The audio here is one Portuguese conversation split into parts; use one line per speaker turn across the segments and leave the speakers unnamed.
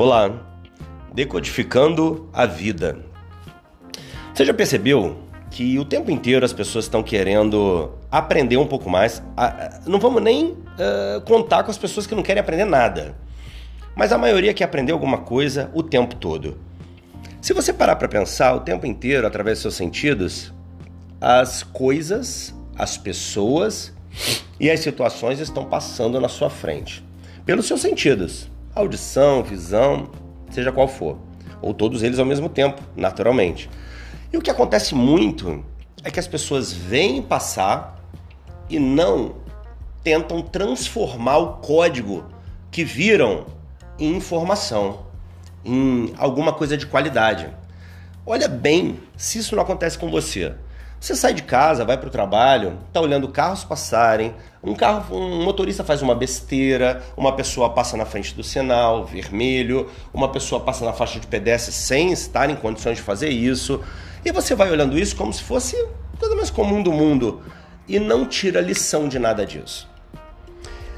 Olá, decodificando a vida. Você já percebeu que o tempo inteiro as pessoas estão querendo aprender um pouco mais? Não vamos nem uh, contar com as pessoas que não querem aprender nada, mas a maioria quer aprender alguma coisa o tempo todo. Se você parar para pensar o tempo inteiro através dos seus sentidos, as coisas, as pessoas e as situações estão passando na sua frente pelos seus sentidos audição, visão, seja qual for, ou todos eles ao mesmo tempo, naturalmente. E o que acontece muito é que as pessoas vêm passar e não tentam transformar o código que viram em informação, em alguma coisa de qualidade. Olha bem se isso não acontece com você. Você sai de casa, vai para o trabalho, está olhando carros passarem, um carro, um motorista faz uma besteira, uma pessoa passa na frente do sinal vermelho, uma pessoa passa na faixa de pedestre sem estar em condições de fazer isso, e você vai olhando isso como se fosse coisa mais comum do mundo e não tira lição de nada disso.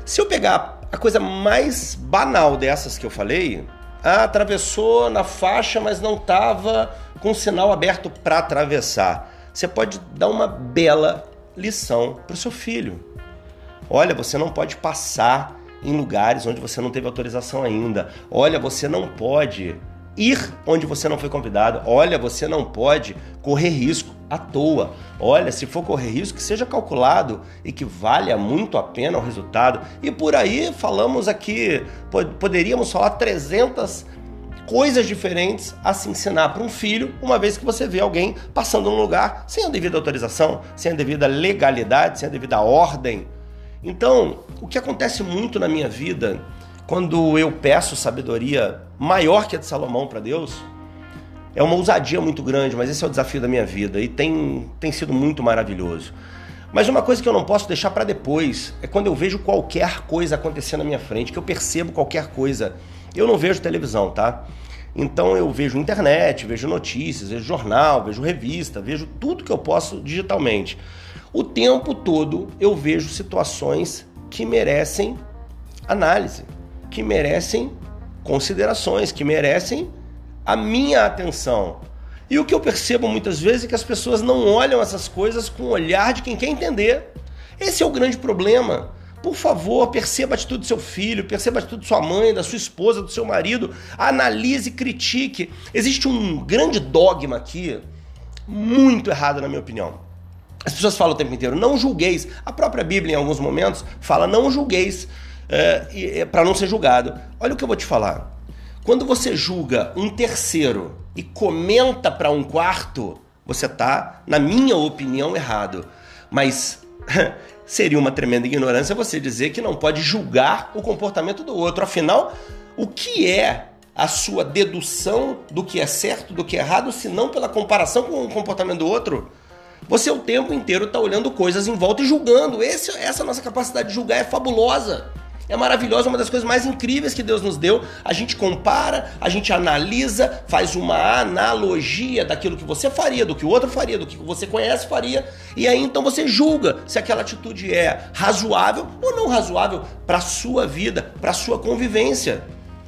Se eu pegar a coisa mais banal dessas que eu falei, atravessou na faixa, mas não estava com o sinal aberto para atravessar você pode dar uma bela lição para o seu filho. Olha, você não pode passar em lugares onde você não teve autorização ainda. Olha, você não pode ir onde você não foi convidado. Olha, você não pode correr risco à toa. Olha, se for correr risco, que seja calculado e que valha muito a pena o resultado. E por aí falamos aqui, poderíamos falar 300 coisas diferentes a se ensinar para um filho, uma vez que você vê alguém passando num lugar sem a devida autorização, sem a devida legalidade, sem a devida ordem. Então, o que acontece muito na minha vida, quando eu peço sabedoria maior que a de Salomão para Deus, é uma ousadia muito grande, mas esse é o desafio da minha vida e tem, tem sido muito maravilhoso. Mas uma coisa que eu não posso deixar para depois é quando eu vejo qualquer coisa acontecer na minha frente, que eu percebo qualquer coisa. Eu não vejo televisão, tá? Então eu vejo internet, vejo notícias, vejo jornal, vejo revista, vejo tudo que eu posso digitalmente. O tempo todo eu vejo situações que merecem análise, que merecem considerações, que merecem a minha atenção. E o que eu percebo muitas vezes é que as pessoas não olham essas coisas com o olhar de quem quer entender. Esse é o grande problema. Por favor, perceba a atitude do seu filho, perceba a atitude da sua mãe, da sua esposa, do seu marido, analise, critique. Existe um grande dogma aqui, muito errado na minha opinião. As pessoas falam o tempo inteiro, não julgueis. A própria Bíblia, em alguns momentos, fala não julgueis é, é, para não ser julgado. Olha o que eu vou te falar. Quando você julga um terceiro e comenta para um quarto, você está, na minha opinião, errado. Mas seria uma tremenda ignorância você dizer que não pode julgar o comportamento do outro. Afinal, o que é a sua dedução do que é certo, do que é errado, se não pela comparação com o comportamento do outro? Você o tempo inteiro está olhando coisas em volta e julgando. Esse, essa nossa capacidade de julgar é fabulosa é maravilhosa, uma das coisas mais incríveis que Deus nos deu. A gente compara, a gente analisa, faz uma analogia daquilo que você faria, do que o outro faria, do que você conhece faria, e aí então você julga se aquela atitude é razoável ou não razoável para sua vida, para sua convivência.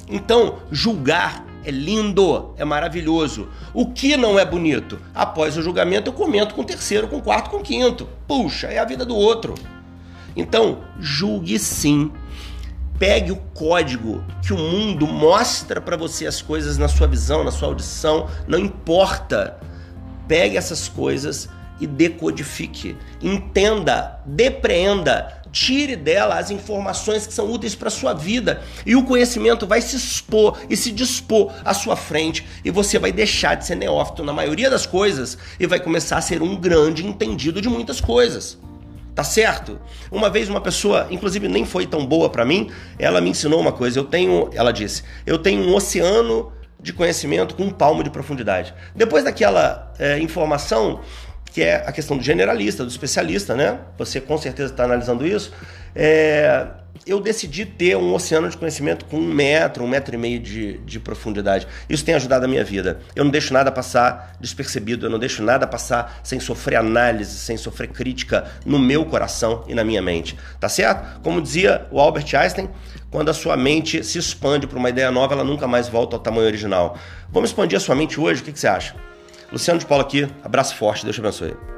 Então, julgar é lindo, é maravilhoso. O que não é bonito? Após o julgamento, eu comento com o terceiro, com o quarto, com o quinto. Puxa, é a vida do outro. Então, julgue sim pegue o código que o mundo mostra para você as coisas na sua visão, na sua audição, não importa. Pegue essas coisas e decodifique. Entenda, depreenda, tire dela as informações que são úteis para sua vida e o conhecimento vai se expor e se dispor à sua frente e você vai deixar de ser neófito na maioria das coisas e vai começar a ser um grande entendido de muitas coisas. Tá certo? Uma vez uma pessoa, inclusive nem foi tão boa para mim, ela me ensinou uma coisa. Eu tenho, ela disse, eu tenho um oceano de conhecimento com um palmo de profundidade. Depois daquela é, informação, que é a questão do generalista, do especialista, né? Você com certeza está analisando isso. É, eu decidi ter um oceano de conhecimento com um metro, um metro e meio de, de profundidade. Isso tem ajudado a minha vida. Eu não deixo nada passar despercebido, eu não deixo nada passar sem sofrer análise, sem sofrer crítica no meu coração e na minha mente. Tá certo? Como dizia o Albert Einstein, quando a sua mente se expande para uma ideia nova, ela nunca mais volta ao tamanho original. Vamos expandir a sua mente hoje? O que, que você acha? Luciano de Paulo aqui, abraço forte, Deus te abençoe.